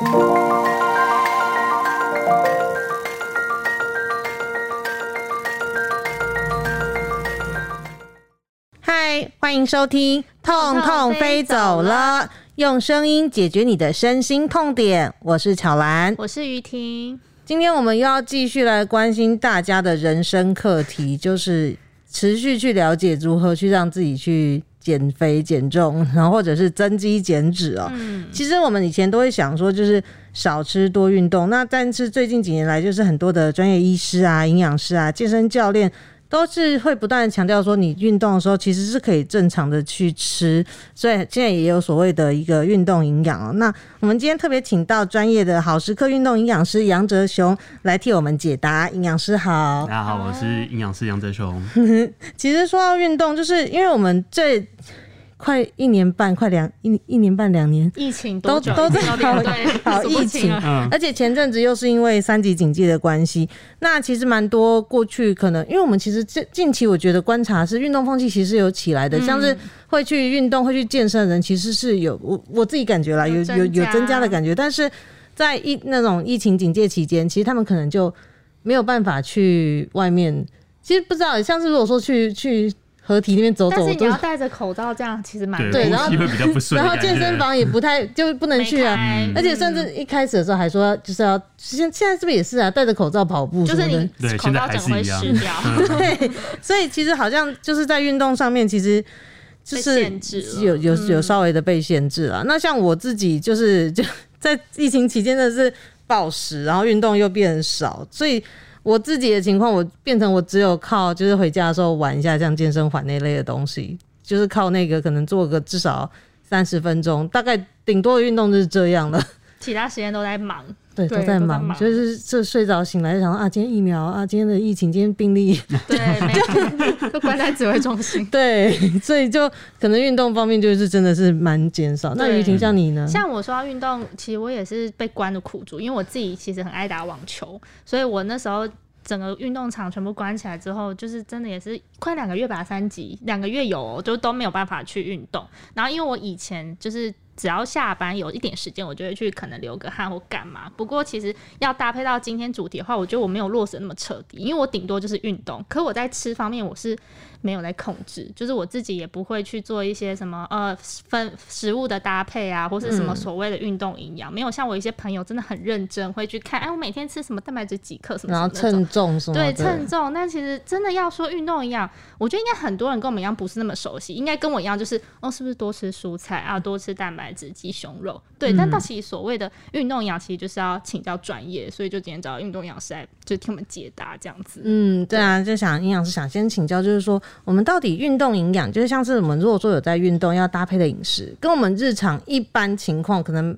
嗨，欢迎收听《痛痛飞走了》，用声音解决你的身心痛点。我是巧兰，我是于婷。今天我们又要继续来关心大家的人生课题，就是持续去了解如何去让自己去减肥减重，然后或者是增肌减脂哦。嗯，其实我们以前都会想说，就是少吃多运动。那但是最近几年来，就是很多的专业医师啊、营养师啊、健身教练。都是会不断的强调说，你运动的时候其实是可以正常的去吃，所以现在也有所谓的一个运动营养哦。那我们今天特别请到专业的好时刻运动营养师杨哲雄来替我们解答。营养师好，大家好，我是营养师杨哲雄。其实说到运动，就是因为我们这快一年半，快两一一年半两年，疫情都都在好对 好疫情。嗯，而且前阵子又是因为三级警戒的关系，那其实蛮多过去可能，因为我们其实近近期我觉得观察是运动风气其实有起来的，嗯。像是会去运动、会去健身的人，其实是有我我自己感觉啦，有有有有增加。增加的感觉，但是在疫那种疫情警戒期间，其实他们可能就没有办法去外面。其实不知道，像是如果说去去合体那边走走，都但是你要戴着口罩，这样其实蛮对，然后会比较不顺的感觉。然后健身房也不太就不能去啊，而且甚至一开始的时候还说就是要现现在是不是也是啊？戴着口罩跑步就是你口罩整个会还是一样湿掉，对，所以其实好像就是在运动上面，其实就是限制有有有嗯稍微的被限制了。那像我自己就是就 在疫情期间真的是暴食，然后运动又变少，所以。我自己的情况，我变成我只有靠就是回家的时候玩一下像健身环那类的东西，就是靠那个可能做个至少三十分钟，大概顶多的运动就是这样了。其他时间都在忙。对，都在忙，就是这睡着醒来就想说啊，今天疫苗啊，今天的疫情，今天病例，对，没有，都关在指挥中心。对，所以就可能运动方面就是真的是蛮减少。那对雨婷像你呢？像我说到运动，其实我也是被关的苦主，因为我自己其实很爱打网球，所以我那时候整个运动场全部关起来之后，就是真的也是快两个月吧，三级两个月有、哦，就都没有办法去运动。然后因为我以前就是。只要下班有一点时间，我就会去可能流个汗或干嘛。不过其实要搭配到今天主题的话，我觉得我没有落实那么彻底，因为我顶多就是运动，可我在吃方面我是没有在控制，就是我自己也不会去做一些什么呃分食物的搭配啊，或是什么所谓的运动营养，没有像我一些朋友真的很认真会去看，哎，我每天吃什么蛋白质几克什么然后称重什么对，称重，但其实真的要说运动营养，我觉得应该很多人跟我们一样不是那么熟悉，应该跟我一样就是哦，是不是多吃蔬菜啊，多吃蛋白质、鸡胸肉？对，但到其实所谓的运动营养，其实就是要请教专业，所以就今天找运动营养师来就听我们解答这样子。嗯，对啊，就想营养师想先请教，就是说我们到底运动营养，就是像是我们如果说有在运动要搭配的饮食，跟我们日常一般情况可能。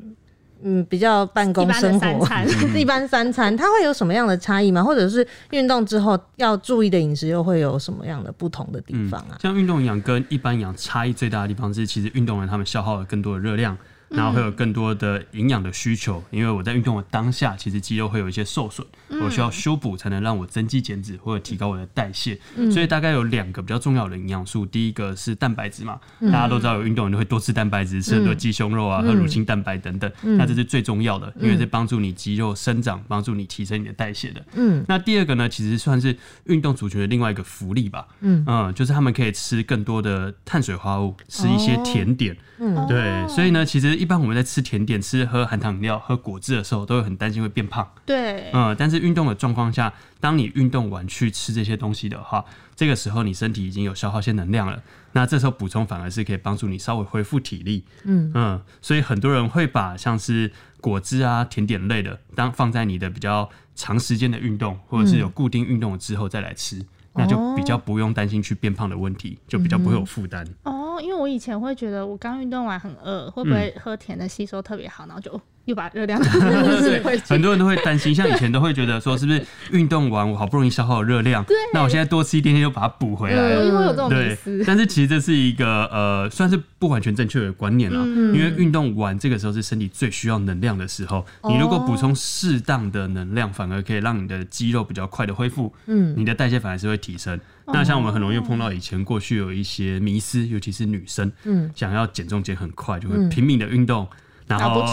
嗯，比较办一公般的三生活，餐，一般三餐，它会有什么样的差异吗？或者是运动之后要注意的饮食又会有什么样的不同的地方啊？像运动营养跟一般营养差异最大的地方是，其实运动员他们消耗了更多的热量，然后会有更多的营养的需求。因为我在运动的当下，其实肌肉会有一些受损，我需要修补才能让我增肌减脂或者提高我的代谢。所以大概有两个比较重要的营养素，第一个是蛋白质嘛，大家都知道有运动员都会多吃蛋白质，吃很多鸡胸肉啊，喝乳清蛋白等等，那这是最重要的，因为是帮助你肌肉生长，帮助你提升你的代谢的。嗯那第二个呢，其实算是运动族群的另外一个福利吧。嗯就是他们可以吃更多的碳水化合物，吃一些甜点。嗯对，所以呢，其实一般我们在吃甜点、吃喝含糖饮料、喝果汁的时候，都会很担心会变胖。对，嗯，但是运动的状况下，当你运动完去吃这些东西的话，这个时候你身体已经有消耗些能量了。那这时候补充反而是可以帮助你稍微恢复体力。嗯嗯，所以很多人会把像是果汁啊、甜点类的，当放在你的比较长时间的运动，或者是有固定运动之后再来吃。那就比较不用担心去变胖的问题，就比较不会有负担。哦，因为我以前会觉得我刚运动完很饿，会不会喝甜的吸收特别好，然后就又把热量 对。很多人都会担心，像以前都会觉得说，是不是运动完我好不容易消耗了热量，那我现在多吃一点点又把它补回来了。因为有这种对，，但是其实这是一个呃，算是不完全正确的观念啦。嗯因为运动完这个时候是身体最需要能量的时候，你如果补充适当的能量，反而可以让你的肌肉比较快的恢复，嗯你的代谢反而是会提升。那像我们很容易碰到以前过去有一些迷思，尤其是女生，嗯想要减重减很快，就会嗯拼命的运动。然然后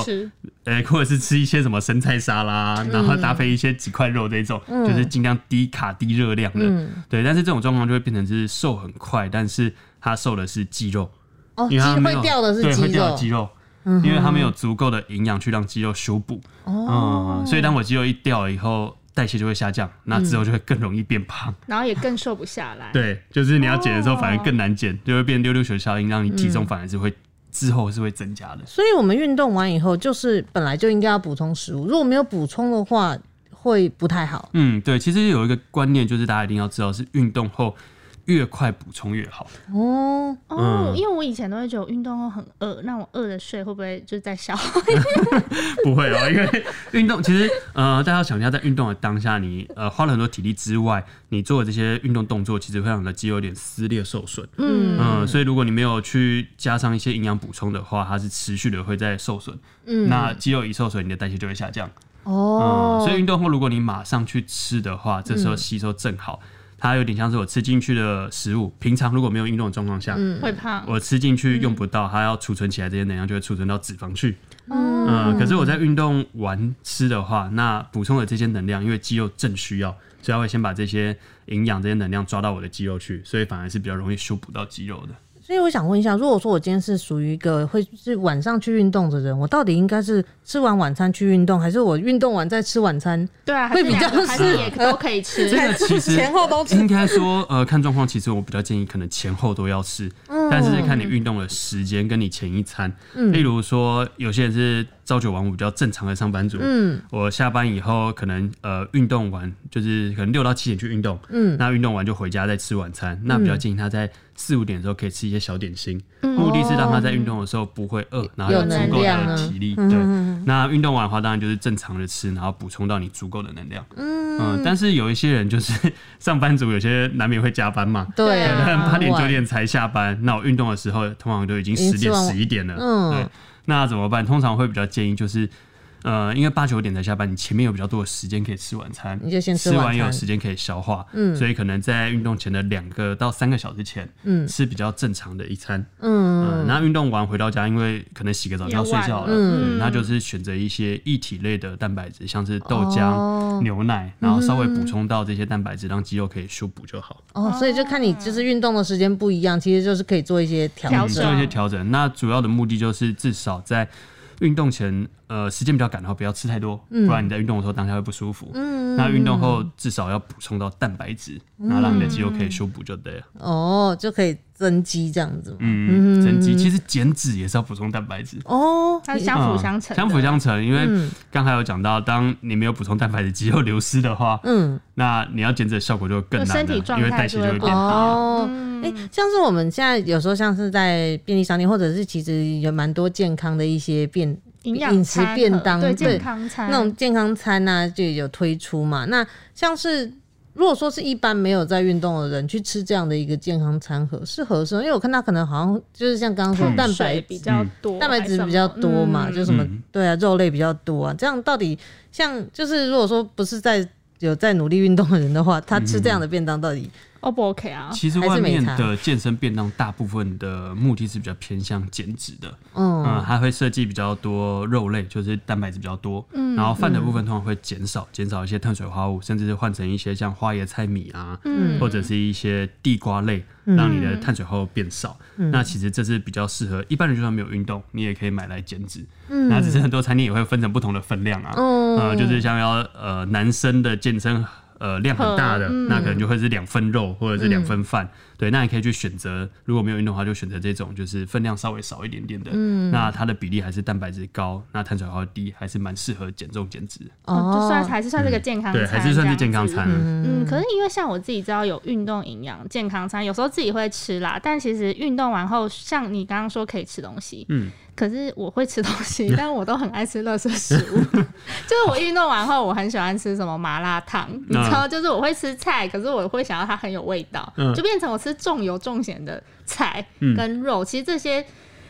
呃，或者是吃一些什么生菜沙拉，然后搭配一些几块肉这种，就是尽量低卡低热量的。嗯。对，但是这种状况就会变成是瘦很快，但是他瘦的是肌肉，哦，因为会掉的是对会肌肉，掉的肌肉，因为它没有足够的营养去让肌肉修补。哦。嗯，所以当我肌肉一掉了以后，代谢就会下降，那之后就会更容易变胖。然后也更瘦不下来。对，就是你要减的时候哦。反而更难减，就会变溜溜球效应，让你体重反而是会之后是会增加的。所以我们运动完以后，就是本来就应该要补充食物，如果没有补充的话，会不太好。嗯，对，其实有一个观念就是大家一定要知道，是运动后越快补充越好。哦，哦，嗯因为我以前都会觉得运动后很饿，那我饿的睡会不会就是在消耗？不会哦，因为运动其实呃，大家要想一下，在运动的当下，你呃花了很多体力之外，你做的这些运动动作，其实会让你的肌肉有点撕裂受损。嗯嗯，所以如果你没有去加上一些营养补充的话，它是持续的会在受损。嗯那肌肉一受损，你的代谢就会下降。哦嗯，，所以运动后如果你马上去吃的话，这时候吸收正好。它有点像是我吃进去的食物，平常如果没有运动的状况下，嗯会胖。我吃进去用不到，它要储存起来这些能量就会储存到脂肪去。哦嗯，可是我在运动完吃的话，那补充的这些能量，因为肌肉正需要，所以它会先把这些营养、这些能量抓到我的肌肉去，所以反而是比较容易修补到肌肉的。所以我想问一下，如果说我今天是属于一个会是晚上去运动的人，我到底应该是吃完晚餐去运动，还是我运动完再吃晚餐？对啊，会比较是还是是也都可以吃这。个 其实前后都吃应该说，呃，看状况，其实我比较建议可能前后都要吃，嗯但是看你运动的时间跟你前一餐。嗯例如说，有些人是朝九晚五比较正常的上班族，嗯。我下班以后可能呃运动完，就是可能六到七点去运动，嗯。那运动完就回家再吃晚餐。那比较建议他在四五点的时候可以吃一些小点心，目的是让他在运动的时候不会饿，然后有有足够的体力。对，那运动完的话，当然就是正常的吃，然后补充到你足够的能量。嗯，但是有一些人就是上班族，有些难免会加班嘛。对可能啊，八点九点才下班，那我运动的时候通常都已经十点十一点了。嗯。对，那怎么办？通常会比较建议就是，呃，因为八九点才下班，你前面有比较多的时间可以吃晚餐，你就先吃吃完也有时间可以消化，嗯。所以可能在运动前的两个到三个小时前，嗯。吃比较正常的一餐，嗯。嗯，那运动完回到家，因为可能洗个澡就要睡觉了，嗯，那就是选择一些液体类的蛋白质，像是豆浆、哦。牛奶，然后稍微补充到这些蛋白质，让肌肉可以修补就好。哦，所以就看你就是运动的时间不一样，其实就是可以做一些调调整。做一些调整。那主要的目的就是至少在运动前，呃，时间比较赶的话，不要吃太多，不然你在运动的时候当下会不舒服。嗯那运动后至少要补充到蛋白质，然后让你的肌肉可以修补就对了。哦，就可以增肌这样子嘛。嗯，增肌其实减脂也是要补充蛋白质。哦，它是相辅相成，嗯相辅相成，因为嗯刚才有讲到，当你没有补充蛋白质，肌肉流失的话，嗯，那你要减脂的效果就会更难了，因为代谢就会变低了。哦，嗯哎、像是我们现在有时候像是在便利商店，或者是其实有蛮多健康的一些便营养饮食便当，对对健康餐那种健康餐啊，就有推出嘛。那像是如果说是一般没有在运动的人去吃这样的一个健康餐盒，是合适？因为我看他可能好像就是像刚刚说蛋白比较多，蛋白质比较多嘛，嗯就什么、嗯对啊，肉类比较多啊。这样到底像就是如果说不是在有在努力运动的人的话，他吃这样的便当到底 O 不 OK 啊？其实外面的健身便当大部分的目的是比较偏向减脂的，嗯嗯，它会设计比较多肉类，就是蛋白质比较多，嗯然后饭的部分通常会减少，减少一些碳水化合物，甚至是换成一些像花椰菜米啊，嗯或者是一些地瓜类，让你的碳水化合物变少。嗯那其实这是比较适合一般人，就算没有运动，你也可以买来减脂。嗯那只是很多餐厅也会分成不同的分量啊，嗯呃，就是像要呃男生的健身。呃，量很大的，嗯那可能就会是两份肉或者是两份饭，对，那你可以去选择，如果没有运动的话，就选择这种就是分量稍微少一点点的，嗯那它的比例还是蛋白质高，那碳水化合物低，还是蛮适合减重减脂，哦，就算还是算是个健康餐，对，还是算是健康餐。嗯，可是因为像我自己知道有运动营养健康餐，有时候自己会吃啦。但其实运动完后，像你刚刚说可以吃东西，嗯，可是我会吃东西，但我都很爱吃垃圾食物。就是我运动完后，我很喜欢吃什么麻辣烫，你知道，就是我会吃菜，可是我会想要它很有味道，嗯就变成我吃重油重咸的菜嗯跟肉。其实这些。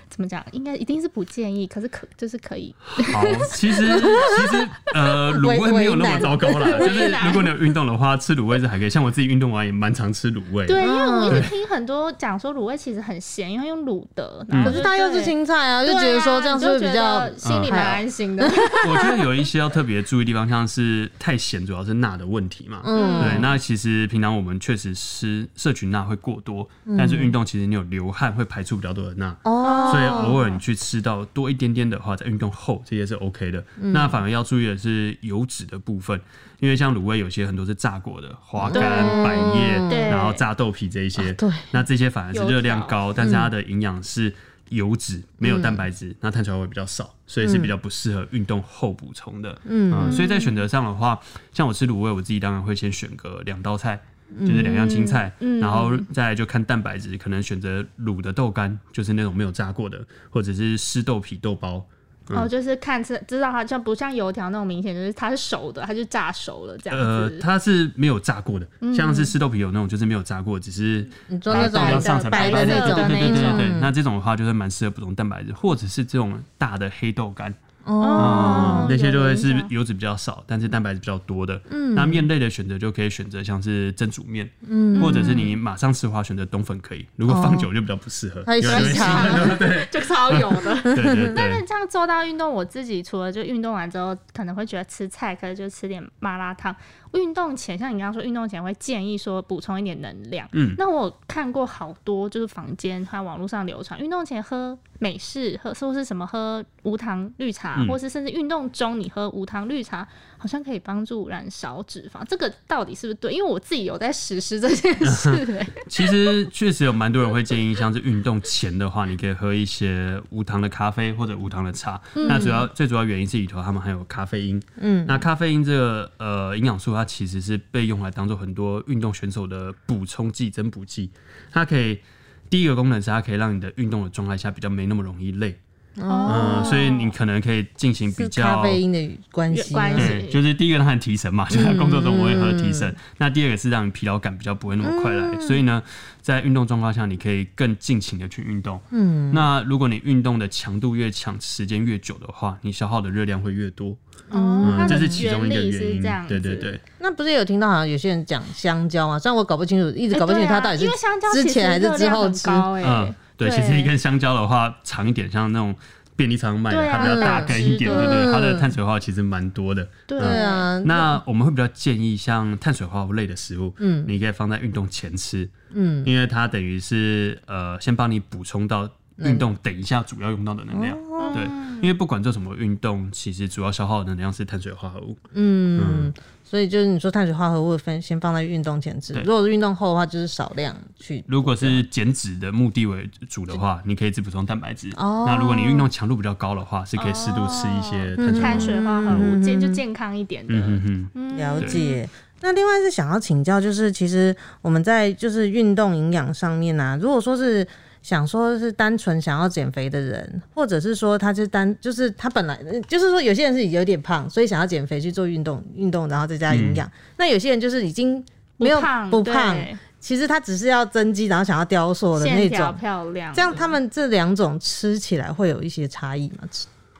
怎么讲？应该一定是不建议，可是可就是可以。好，其实其实呃，卤味没有那么糟糕啦。就是如果你有运动的话，吃卤味是还可以。像我自己运动完也蛮常吃卤味。对，因为我一直听很多讲说卤味其实很咸，因为用卤的。嗯可是它又是青菜啊，就觉得说这样是比较心里蛮安心的。我觉得有一些要特别注意的地方，像是太咸，主要是钠的问题嘛。嗯对，那其实平常我们确实吃摄取钠会过多，但是运动其实你有流汗会排出比较多的钠。哦，所以偶尔你去吃到多一点点的话，在运动后这些是 OK 的。那反而要注意的是油脂的部分，因为像卤味有些很多是炸过的，花干、百叶，然后炸豆皮这一些，对。那这些反而是热量高，但是它的营养是油脂，没有蛋白质，那碳水化合物比较少，所以是比较不适合运动后补充的。嗯、所以在选择上的话，像我吃卤味，我自己当然会先选个两道菜。就是两样青菜，嗯然后再来就看蛋白质，可能选择卤的豆干，就是那种没有炸过的，或者是湿豆皮豆包，哦，就是看知知道它像不像油条那种明显，就是它是熟的，它就炸熟了这样呃，它是没有炸过的，像是湿豆皮有那种就是没有炸过，只是你做那种把它上层白白的那种对对对对对那这种的话就是蛮适合补充蛋白质，或者是这种大的黑豆干，哦嗯，那些就会是油脂比较少，但是蛋白质比较多的。嗯，那面类的选择就可以选择像是蒸煮面，嗯，或者是你马上吃的话选择冬粉可以，如果放久就比较不适合，太有人会细长对 就超油的。对对但对是这样做到运动，我自己除了就运动完之后可能会觉得吃菜，可能就吃点麻辣烫。运动前，像你刚刚说，运动前会建议说补充一点能量。嗯那我有看过好多就是坊间还有网络上流传，运动前喝美式，喝或是什么喝无糖绿茶，嗯或是甚至运动中你喝无糖绿茶，好像可以帮助燃烧脂肪。这个到底是不是对？因为我自己有在实施这件事、欸。其实确实有蛮多人会建议，像是运动前的话，你可以喝一些无糖的咖啡或者无糖的茶。那主要最主要原因是里头它们含有咖啡因。嗯，那咖啡因这个呃营养素，它其实是被用来当做很多运动选手的补充剂、增补剂。它可以第一个功能是它可以让你的运动的状态下比较没那么容易累。嗯，所以你可能可以进行比较咖啡因的关系，关系。对，就是第一个让它提神嘛，就是在工作中我会喝提神。那第二个是让你疲劳感比较不会那么快来，所以呢，在运动状况下，你可以更尽情的去运动。嗯，那如果你运动的强度越强，时间越久的话，你消耗的热量会越多。哦，嗯，这是其中一个原因。对对对，那不是有听到好像有些人讲香蕉嘛？虽然我搞不清楚，一直搞不清楚它到底哎对啊因为香蕉是之前还是之后吃。高哎、嗯，对，其实一根香蕉的话，长一点，像那种便利商卖的，它比较大根一点，嗯对不对？它的碳水化合物其实蛮多的。对对啊，那我们会比较建议像碳水化合物类的食物，嗯，你可以放在运动前吃，嗯，因为它等于是呃先帮你补充到运动等一下主要用到的能量，对，因为不管做什么运动，其实主要消耗的能量是碳水化合物，嗯，所以就是你说碳水化合物分先放在运动前吃，如果是运动后的话，就是少量去。如果是减脂的目的为主的话，你可以只补充蛋白质。哦那如果你运动强度比较高的话，是可以适度吃一些碳水化合物。健就健康一点的。嗯哼哼，了解。那另外是想要请教，就是其实我们在就是运动营养上面啊，如果说是想说是单纯想要减肥的人，或者是说他是单就是他本来就是说有些人是有点胖，所以想要减肥去做运动，运动然后再加营养。那有些人就是已经没有胖不胖，其实他只是要增肌，然后想要雕塑的那种。漂亮，这样他们这两种吃起来会有一些差异吗？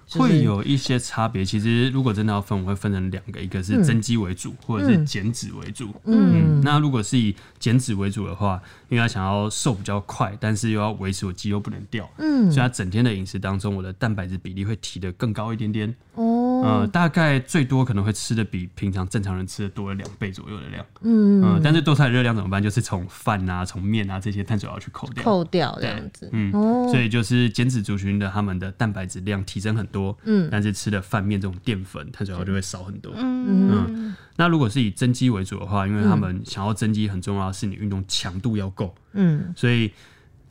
吃就是会有一些差别。其实如果真的要分，我会分成两个，一个是增肌为主，或者是减脂为主。嗯，那如果是以减脂为主的话，因为他想要瘦比较快，但是又要维持我肌肉不能掉，嗯，所以他整天的饮食当中，我的蛋白质比例会提得更高一点点。哦，呃，大概最多可能会吃的比平常正常人吃的多了两倍左右的量。嗯但是多出来的热量怎么办？就是从饭啊、从面啊这些碳水要去扣掉。扣掉这样子。嗯，哦所以就是减脂族群的他们的蛋白质量提升很多，嗯，但是吃的饭面这种淀粉碳水化就会少很多。嗯，那如果是以增肌为主的话，因为他们想要增肌，很重要的是你运动强度要够，嗯，所以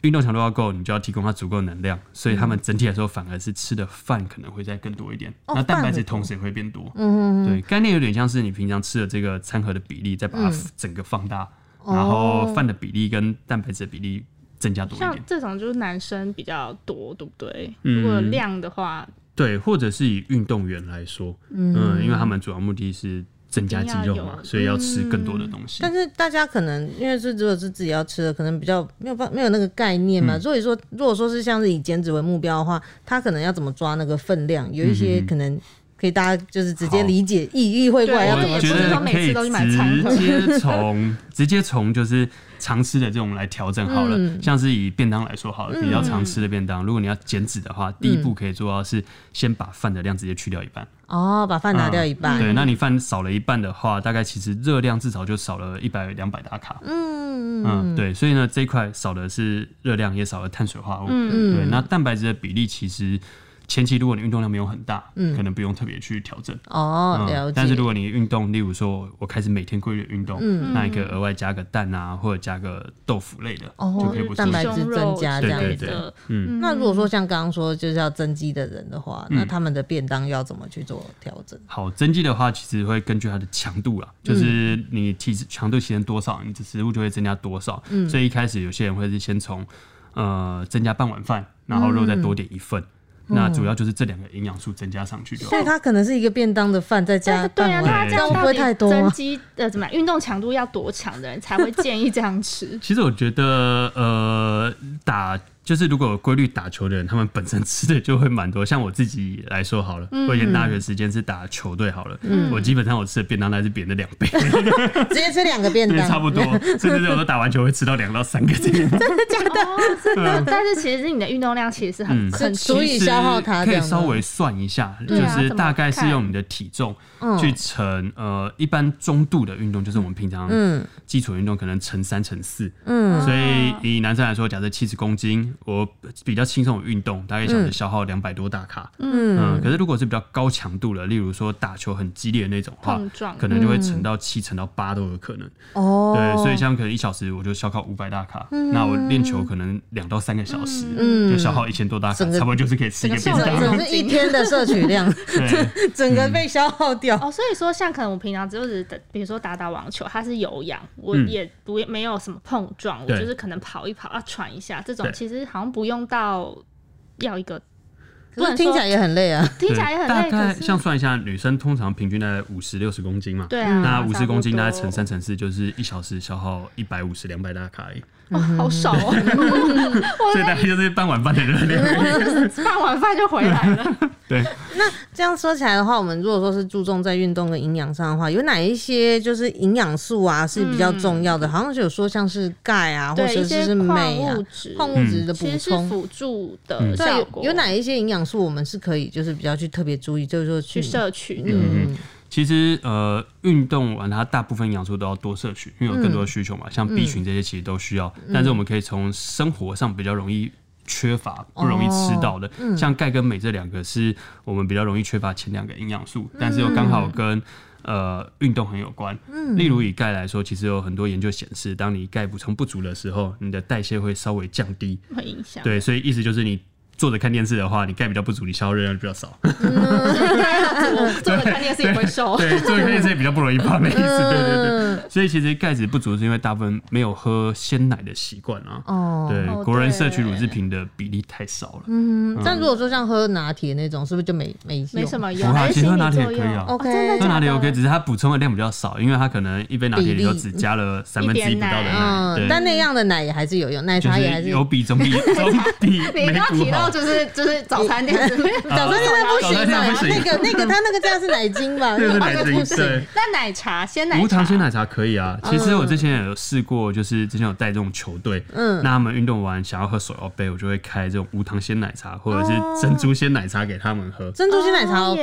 运动强度要够，你就要提供它足够能量，所以他们整体来说反而是吃的饭可能会再更多一点，哦那蛋白质同时也会变多。嗯对，概念有点像是你平常吃的这个餐盒的比例，再把它整个放大，然后饭的比例跟蛋白质的比例增加多一点。像这种就是男生比较多，对不对？嗯如果量的话，对，或者是以运动员来说，嗯，因为他们主要目的是增加肌肉嘛，所以要吃更多的东西。但是大家可能因为是如果是自己要吃的，可能比较没有办没有那个概念嗯嘛。所以说，如果说是像是以减脂为目标的话，他可能要怎么抓那个分量？有一些嗯可能可以大家就是直接理解意意会过来要怎么吃直接从 直接从就是常吃的这种来调整好了。嗯像是以便当来说好了，比较常吃的便当，如果你要减脂的话，第一步可以做到是先把饭的量直接去掉一半。哦，把饭拿掉一半。对，那你饭少了一半的话，大概其实热量至少就少了一百两百大卡。嗯嗯，对，所以呢，这一块少的是热量，也少了碳水化合物。嗯对，那蛋白质的比例其实前期如果你运动量没有很大，嗯可能不用特别去调整。哦，嗯了解。但是如果你运动，例如说我开始每天规律运动，嗯那你可以额外加个蛋啊，或者加个豆腐类的，哦就可以不错蛋白质增加这样子对对对嗯，那如果说像刚刚说就是要增肌的人的话，那他们的便当要怎么去做调整？好，增肌的话，其实会根据它的强度啊，就是你体脂强度提升多少，你的食物就会增加多少。所以一开始有些人会是先从呃增加半碗饭，然后肉再多点一份。那主要就是这两个营养素增加上去就好所以。它可能是一个便当的饭再加对啊，半那碗，这样会不会太多增？肌呃怎么样？运动强度要多强的人才会建议这样吃？其实我觉得，呃，打就是如果有规律打球的人，他们本身吃的就会蛮多。像我自己来说好了，我以前大学时间是打球队好了，我基本上我吃的便当那是别人的两倍，直接吃两个便对，当，差不多。甚至是我都打完球会吃到两到三个这样。哦，真的。但是其实你的运动量其实是很嗯很足以消耗它这可以稍微算一下，就是大概是用你的体重嗯去乘呃一般中度的运动，就是我们平常嗯基础运动可能乘三乘四。嗯所以以男生来说，假设七十公斤，我比较轻松的运动，大概一小时消耗两百多大卡。嗯，嗯可是如果是比较高强度的，例如说打球很激烈的那种的话碰，撞。可能就会沉到七、沉到八都有可能。哦，对，所以像可能一小时我就消耗五百大卡，那我练球可能两到三个小时，嗯。就消耗一千多大卡，差不多就是可以吃一个便整个当。整是一天的摄取量，对，整个被消耗掉。哦，所以说像可能我平常就是打，比如说打打网球，它是有氧，我嗯。也不没有什么碰撞，我就是可能跑一跑，啊喘一下，这种其实好像不用到要一个，可是能听起来也很累啊。听起来也很累，大概像算一下，女生通常平均大概五十六十公斤嘛，对啊，那五十公斤大概乘三乘四，就是一小时消耗一百五十两百大卡而已，哇，好少哦，所以大概就是半碗饭的热量 半碗。饭就回来了。对，那这样说起来的话，我们如果说是注重在运动跟营养上的话，有哪一些就是营养素啊是比较重要的？好像是有说像是钙啊，或对一些者是是镁啊矿物、质，矿物质的补充。辅助的嗯对，有效果，有哪一些营养素我们是可以就是比较去特别注意，就是说去去摄取的？嗯其实呃，运动完它大部分营养素都要多摄取，因为有更多的需求嘛，像 B 群这些其实都需要，但是我们可以从生活上比较容易。缺乏不容易吃到的，像钙跟镁这两个是我们比较容易缺乏前两个营养素，但是又刚好跟呃运动很有关。例如以钙来说，其实有很多研究显示，当你钙补充不足的时候，你的代谢会稍微降低。会影响。对，所以意思就是你坐着看电视的话，你钙比较不足，你消耗热量就比较少。我坐着看电视也会瘦。对，坐着看电视也比较不容易胖的意思。对对对，所以其实钙质不足是因为大部分没有喝鲜奶的习惯啊。哦，对哦，国人摄取乳制品的比例太少了。嗯，但如果说像喝拿铁那种，是不是就没没没什么？用，其实喝拿铁也可以啊哦 OK 喝拿铁的 OK，只是它补充的量比较少，因为它可能一杯拿铁里头只加了三分之一不到的奶。嗯，对，但那样的奶也还是有用，奶茶也还是是有比总比 总比没补好。就是就是早餐店 早餐店不行的，店不行。那个那个他那个价是奶精吧？对对对。那奶茶鲜奶茶。无糖鲜奶茶可以啊，其实我之前也有试过，就是之前有带这种球队，嗯。那他们运动完想要喝手摇杯，我就会开这种无糖鲜奶茶或者是珍珠鲜奶茶给他们喝。珍珠鲜奶茶哦 OK，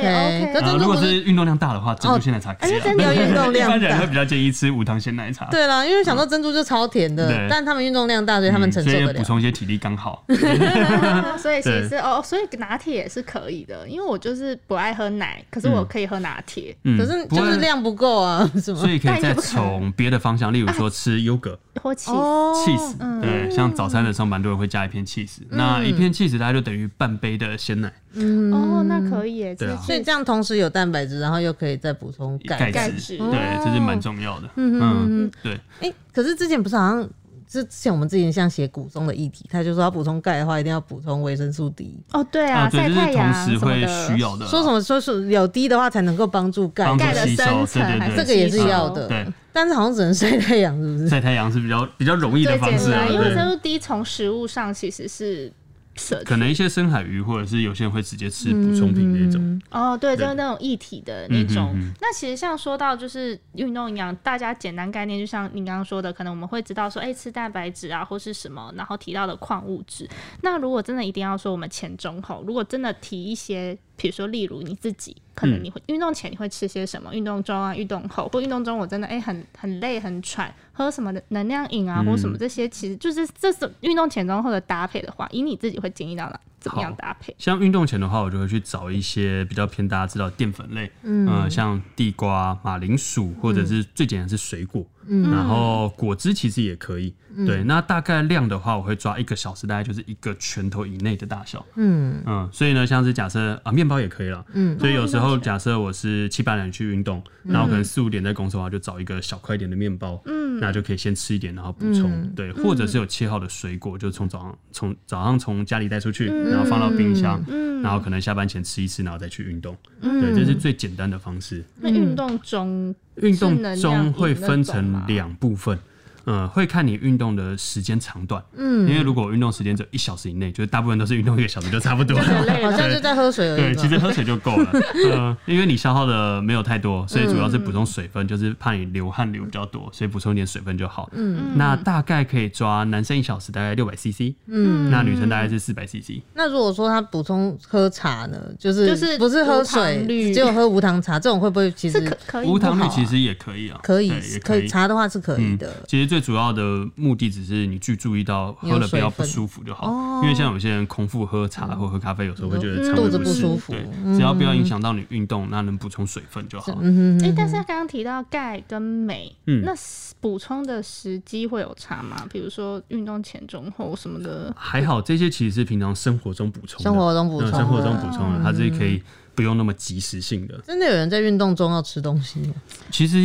然后如果是是运动量大的话，珍珠鲜奶茶可以啊。要运动量一般人大会比较建议吃无糖鲜奶茶。对啦，因为想说珍珠就超甜的，但他们运动量大，所以他们嗯承受得了。所以补充一些体力刚好。哦 所以其实哦，所以拿铁也是可以的，因为我就是不爱喝奶，可是我可以喝拿铁，嗯可是就是量不够啊，是吗所？以可以再从别的方向，例如说吃优格、或起哦 cheese，对，像早餐的时候蛮多人会加一片 cheese，那嗯一片 cheese 大概就等于半杯的鲜奶。嗯哦，那可以耶，对啊所以这样同时有蛋白质，然后又可以再补充钙。钙钙质，对，这是蛮重要的。嗯，对，哎，可是之前不是好像之前我们之前像写骨松的议题，他就说要补充钙的话，一定要补充维生素 D。哦，对啊，晒太阳时会什么的需要的。说什么说是有 D 的话才能够帮助钙帮，助钙的吸收生成对对对还是这个也是要的。对，但是好像只能晒太阳，是不是？晒太阳是比较比较容易的最方式啊，简单，因为维对。生素 D 从食物上其实是摄取可能一些深海鱼，或者是有些人会直接吃补充品那种。哦，对，对就是那种一体的那种。那其实像说到就是运动营养，大家简单概念，就像你刚刚说的，可能我们会知道说，哎、吃蛋白质啊，或是什么，然后提到的矿物质。那如果真的一定要说我们前中后，如果真的提一些，比如说例如你自己，可能你会运动前你会吃些什么，运动中啊，运动后，或运动中我真的哎、很很累很喘，喝什么的能量饮啊，嗯或什么这些，其实就是这是运动前中后的搭配的话，以你自己会经历到哪怎么样好搭配？像运动前的话，我就会去找一些比较偏大家知道的淀粉类，嗯、像地瓜、马铃薯，或者是最简单是水果，嗯，然后果汁其实也可以。对，那大概量的话，我会抓一个小时，大概就是一个拳头以内的大小。嗯。嗯，所以呢，像是假设啊，面包也可以了。嗯。所以有时候假设我是七八点去运动，然后可能四五点在公司的话，就找一个小块一点的面包，嗯，那就可以先吃一点，然后补充。嗯对，或者是有切好的水果，就从早上从早上从家里带出去，然后放到冰箱，然后可能下班前吃一次，然后再去运动。对，这是最简单的方式。那运动中运动中会分成两部分。嗯，会看你运动的时间长短，嗯，因为如果运动时间只有一小时以内，就是大部分都是运动一个小时就差不多了，好像就在喝水而已对，其实喝水就够了。呃，因为你消耗的没有太多，所以主要是补充水分，就是怕你流汗流比较多，所以补充一点水分就好。嗯，那大概可以抓男生一小时大概六百 CC，嗯，那女生大概是四百 CC。那如果说他补充喝茶呢，就是就是不是喝水，只有喝无糖茶，这种会不会其实是可可以无糖绿其实也可以啊，可以对也可以。以。茶的话是可以嗯的。，其实最主要的目的只是你去注意到喝了不要不舒服就好，哦因为像有些人空腹喝茶或喝咖啡，有时候会觉得肠肚子胃不舒服只要不要影响到你运动，那能补充水分就好。嗯哎、但是他刚刚提到钙跟镁，嗯那补充的时机会有差吗？比如说运动前、中、后什么的。还好，这些其实是平常生活中补充的，生活中补充的嗯生活中补充的，它是可以不用那么及时性的。真的有人在运动中要吃东西吗？其实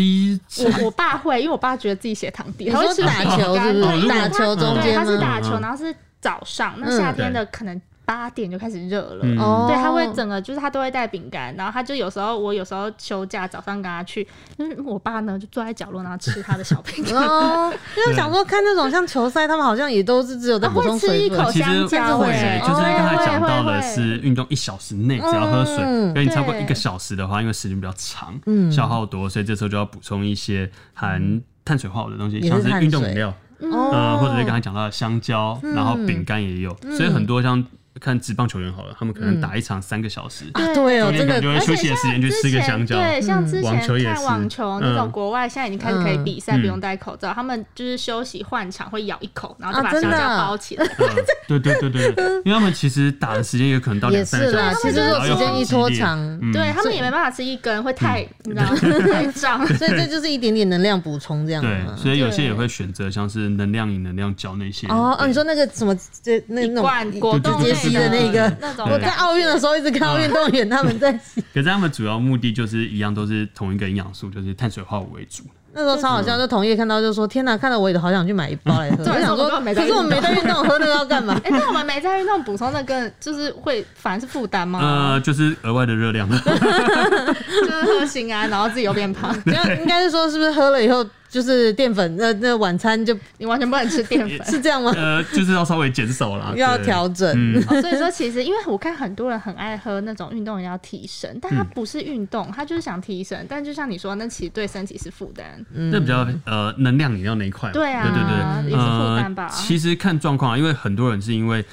我我爸会，因为我爸觉得自己血糖低，他会吃说打球是不是？打球中间，他是？打球，嗯然后是早上，那夏天的可能八点就开始热了。对，他会整个就是他都会带饼干，然后他就有时候我有时候休假早上跟他去，就是我爸呢就坐在角落然后吃他的小饼干，哦，因为想说看那种像球赛，他们好像也都是只有在补充会吃水分。一口。其实香蕉会欸。就是刚才会讲到的是运动一小时内只要喝水，嗯因为你超过一个小时的话，因为时间比较长，嗯。消耗多，所以这时候就要补充一些含碳水化合物的东西，是像是运动饮料，哦呃，或者是刚才讲到的香蕉，然后饼干也有，所以很多像看职棒球员好了，他们可能打一场三个小时，啊，对哦，真的中间可能就会休息的时间去吃个香蕉。对，像之网球也是前看网球那种嗯国外，现在已经开始可以比赛，嗯不用戴口罩，他们就是休息换场会咬一口，然后就啊真的把香蕉包起来。嗯对对对对，对 因为他们其实打的时间也可能到也两三啦。小时，其实时间一拖长，嗯对他们也没办法吃一根，会太你知道 太胀。所以这就是一点点能量补充这样对，所以有些也会选择像是能量饮、能量胶那些。哦哦，你说那个什么这那一那罐种果冻直接吸的那个那种我，在奥运的时候一直看到运动员他们在吸，可是他们主要目的就是一样，都是同一个营养素，就是碳水化合物为主。那时候超好笑，就同业看到就说：“天哪，看到我也好想去买一包来喝。”我重点是想说，可是我没在运动，喝那个要干嘛？哎，那我们没在运动补充那个，就是会反而是负担吗？呃，就是额外的热量。就是喝心安，然后自己又变胖，这样应该是说，是不是喝了以后就是淀粉？那那晚餐就你完全不能吃淀粉。是这样吗？呃，就是要稍微减少啦，要调整。嗯，哦，所以说其实因为我看很多人很爱喝那种运动饮料提神，但他不是运动，他就是想提神，但就像你说，那其实对身体是负担。那比较呃能量饮料那一块。对啊对对对，也是负担吧呃。其实看状况啊，因为很多人是因为。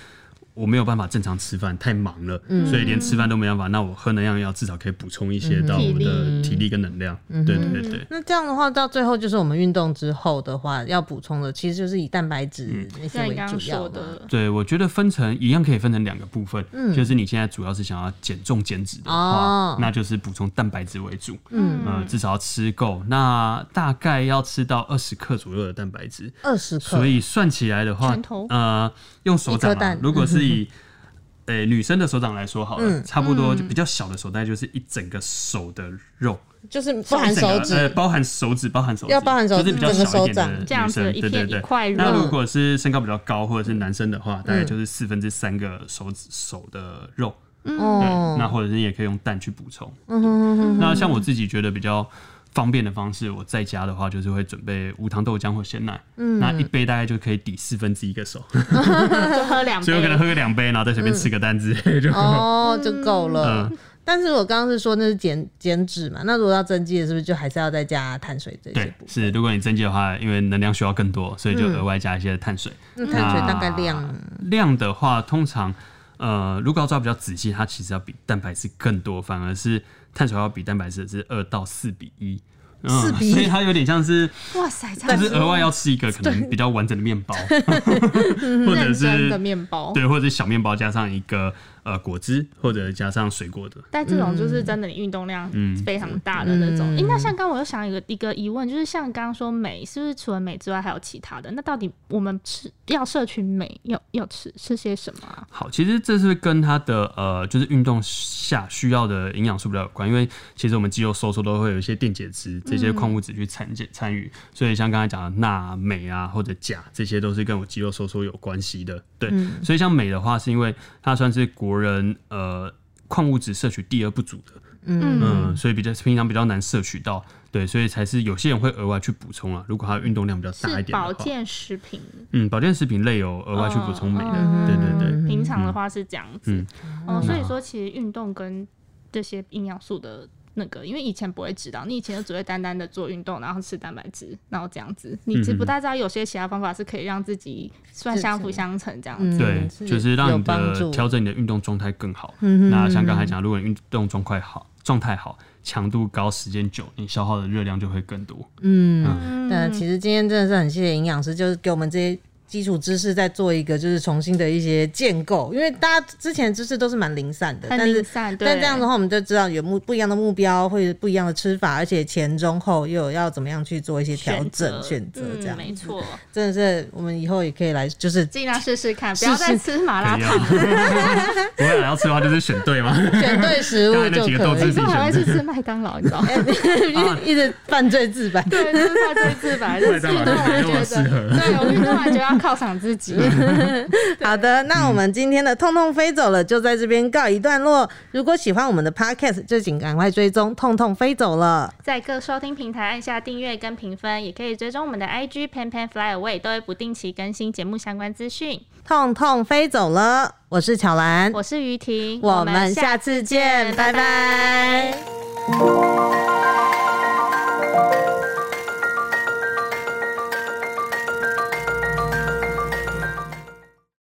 我没有办法正常吃饭，太忙了，所以连吃饭都没办法。那我喝能量药至少可以补充一些到我们的体力。跟能量。对对对对。那这样的话，到最后就是我们运动之后的话，要补充的其实就是以蛋白质那些为主要的，对，我觉得分成一样可以分成两个部分，就是你现在主要是想要减重减脂的话，哦。那就是补充蛋白质为主，嗯。呃，至少要吃够，那大概要吃到二十克左右的蛋白质，二十克，所以算起来的话，呃，用手掌如果是以呃、女生的手掌来说好了，嗯差不多就比较小的手袋就是一整个手的肉，就是包含手指，呃，包含手指，包含手指，要包含手指就是比较小一点的手掌。女这样子生一片对对。对一块肉。那如果是身高比较高或者是男生的话，大概嗯就是四分之三个手指手的肉。对，哦，那或者是也可以用蛋去补充。嗯哼哼哼。那像我自己觉得比较方便的方式，我在家的话就是会准备无糖豆浆或鲜奶，嗯那一杯大概就可以抵四分之一个手，就喝两所以我可能。喝个两杯，然后再随便吃个蛋之类就。哦，就够了。嗯但是我刚刚是说那是减减脂嘛，那如果要增肌的，是不是就还是要再加碳水这些？是如果你增肌的话，因为能量需要更多，所以就嗯额外加一些碳水。那碳水大概量量的话，通常呃，如果要抓比较仔细，它其实要比蛋白质更多，反而是碳水要比蛋白质是二到四比一。嗯4比1所以它有点像是，哇塞，这样子就是额外要吃一个可能比较完整的面包，或者是的面包。对，或者是小面包加上一个呃果汁，或者加上水果的。但这种就是真的，你运动量嗯非常大的那种。那像刚刚我又想一个一个疑问，就是像刚刚说镁，是不是除了镁之外还有其他的？那到底我们吃要摄取镁，要要吃吃些什么啊？好，其实这是跟它的呃，就是运动下需要的营养素比较有关，因为其实我们肌肉收缩都会有一些电解质这些矿物质去参检参与，所以像刚才讲的钠、镁啊或者钾，这些都是跟我肌肉收缩有关系的。对，所以像镁的话，是因为它算是国人呃矿物质摄取第二不足的，嗯嗯，所以比较平常比较难摄取到。对，所以才是有些人会额外去补充啊。如果他的运动量比较大一点的话，保健食品，嗯，保健食品类有额外去补充镁的，哦对对对。平常的话是这样子。嗯哦，所以说其实运动跟这些营养素的那个，因为以前不会知道，你以前就只会单单的做运动，然后吃蛋白质，然后这样子，你只不太知道有些其他方法是可以让自己算相辅相成这样子。嗯对，就是让你的调整你的运动状态更好。嗯那像刚才讲，如果你运动状态好，状态好，强度高，时间久，你消耗的热量就会更多。嗯，但其实今天真的是很谢谢营养师，就是给我们这些基础知识再做一个就是重新的一些建构，因为大家之前的知识都是蛮零散的，很但是零散，但这样的话，我们就知道有目不一样的目标，或者不一样的吃法，而且前中后又有要怎么样去做一些调整选择，这样、嗯、没错，真的是我们以后也可以来，就是尽量试试看，不要再吃麻辣烫啊。不会啊，要吃的话就是选对嘛。选对食物就可以几个豆制以，后还会去吃麦当劳，你知道吗？一直犯罪自白。对，就是犯罪自白，就是运动完觉得，对我运动完觉得要 犒赏自己。好的，那我们今天的痛痛飞走了就在这边告一段落。如果喜欢我们的 podcast，就请赶快追踪痛痛飞走了。在各收听平台按下订阅跟评分，也可以追踪我们的 IG Pan Pan Fly Away，都会不定期更新节目相关资讯。痛痛飞走了，我是巧兰，我是于婷，我们下次见，拜拜